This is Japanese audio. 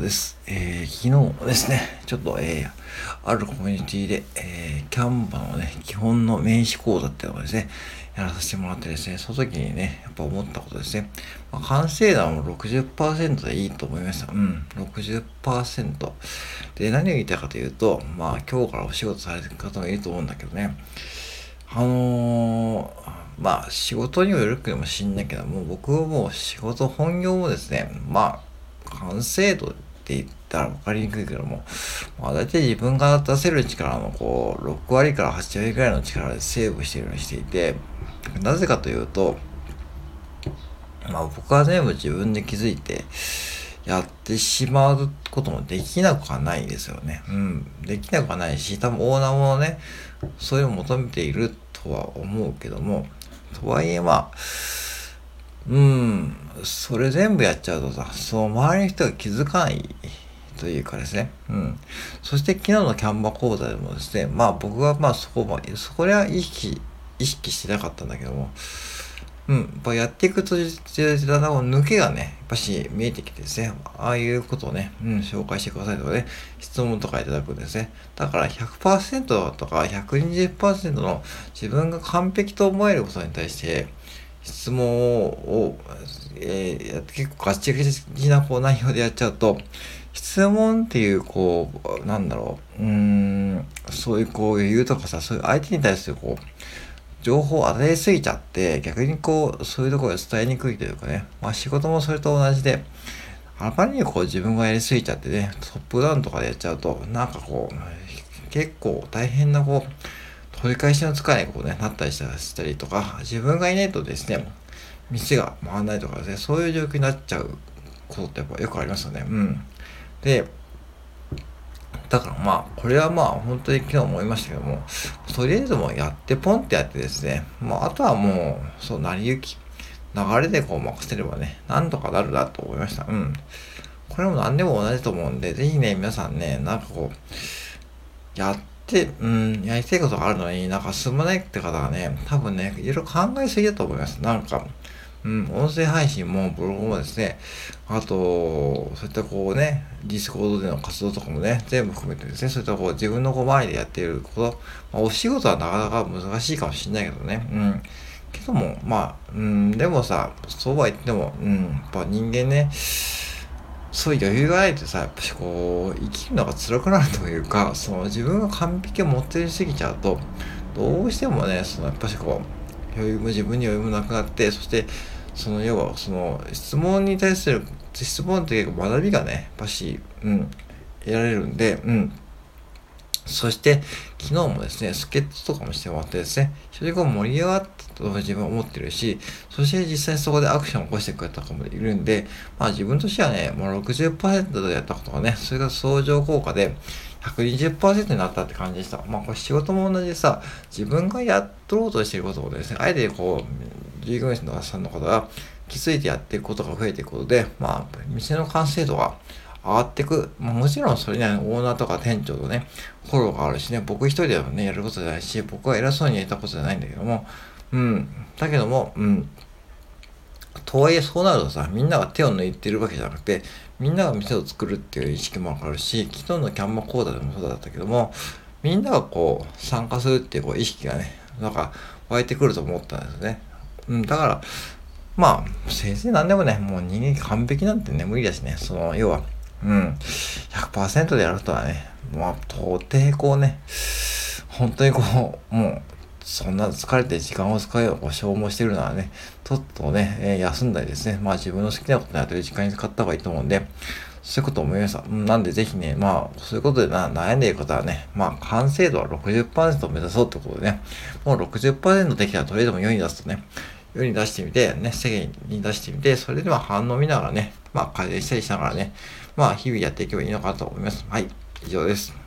です。えー、昨日ですね、ちょっと、えー、あるコミュニティで、えー、キャンバのね、基本の名刺講座っていうのをですね、やらさせてもらってですね、その時にね、やっぱ思ったことですね。まあ、完成度はもう60%でいいと思いました。うん、60%。で、何を言いたいかというと、まあ、今日からお仕事されてる方もいると思うんだけどね、あのー、まあ、仕事にもよるかもしんないけども、僕はもう仕事本業もですね、まあ、完成度って言ったら分かりにくいけども、まあ、大体自分が出せる力のこう6割から8割ぐらいの力でセーブしてるようにしていてなぜかというと、まあ、僕は全部自分で気づいてやってしまうこともできなくはないですよね。うん。できなくはないし、多分オーナーもね、それを求めているとは思うけども、とはいえまあ、うん、それ全部やっちゃうとさ、その周りの人が気づかないというかですね。うん。そして昨日のキャンバ講座でもですね、まあ僕はまあそこまで、そこは意識、意識してなかったんだけども、うん、やっぱやっていくと、だんだん抜けがね、やっぱし見えてきてですね、ああいうことをね、うん、紹介してくださいとかね、質問とかいただくんですね。だから100%とか120%の自分が完璧と思えることに対して、質問を、えー、結構ガチガチなこう内容でやっちゃうと、質問っていう、こう、なんだろう、うん、そういうこう余裕とかさ、そういう相手に対するこう、情報を与えすぎちゃって、逆にこう、そういうところで伝えにくいというかね、まあ仕事もそれと同じで、あまりにこう自分がやりすぎちゃってね、トップダウンとかでやっちゃうと、なんかこう、結構大変なこう、取り返しのつかないこうね、なったりしたりとか、自分がいないとですね、店が回らないとかですね、そういう状況になっちゃうことってやっぱよくありますよね。うん。で、だからまあ、これはまあ、本当に昨日思いましたけども、とりあえずもうやってポンってやってですね、まあ、あとはもう、そう、成り行き、流れでこう任せればね、なんとかなるなと思いました。うん。これも何でも同じと思うんで、ぜひね、皆さんね、なんかこう、やって、で、うん、やりたいことがあるのになんか進まないって方がね、多分ね、いろいろ考えすぎだと思います。なんか、うん、音声配信もブログもですね、あと、そういったこうね、ディスコードでの活動とかもね、全部含めてですね、そういったこう自分のこう周りでやっていること、まあ、お仕事はなかなか難しいかもしれないけどね、うん。けども、まあ、うん、でもさ、そうは言っても、うん、やっぱ人間ね、そういう余裕がないとさ、やっぱしこう、生きるのが辛くなるというか、その自分が完璧を持ってりすぎちゃうと、どうしてもね、そのやっぱしこう、余裕も自分に余裕もなくなって、そして、その要はその質問に対する、質問っていうか学びがね、やっぱし、うん、得られるんで、うん。そして、昨日もですね、助っ人とかもしてもらってですね、正直盛り上がったと自分は思ってるし、そして実際そこでアクションを起こしてくれた方もいるんで、まあ自分としてはね、もう60%でやったことがね、それが相乗効果で120%になったって感じでした。まあこれ仕事も同じでさ、自分がやっとろうとしていることをですね、あえてこう、従業員さんの方が気づいてやっていくことが増えていくことで、まあ、店の完成度が上がっていく。まあ、もちろんそれには、ね、オーナーとか店長とね、フォローがあるしね、僕一人ではね、やることじゃないし、僕は偉そうにやったことじゃないんだけども、うん。だけども、うん。とはいえそうなるとさ、みんなが手を抜いてるわけじゃなくて、みんなが店を作るっていう意識もわかるし、昨日のキャンマ講座でもそうだったけども、みんながこう、参加するっていうこう意識がね、なんか湧いてくると思ったんですね。うん、だから、まあ、先生なんでもね、もう人間完璧なんてね、無理だしね、その、要は、うん。100%でやるとはね、まあ、到底こうね、本当にこう、もう、そんな疲れて時間を使いを消耗してるならね、ちょっとね、えー、休んだりですね、まあ自分の好きなことやってる時間に使った方がいいと思うんで、そういうこと思いました。なんでぜひね、まあ、そういうことでな悩んでいる方はね、まあ、完成度は60%を目指そうってことでね、もう60%できたらとりあえずも世に出すとね、世に出してみて、ね、世間に出してみて、それでは反応見ながらね、まあ改善したりしながらね、まあ日々やっていけばいいのかと思います。はい、以上です。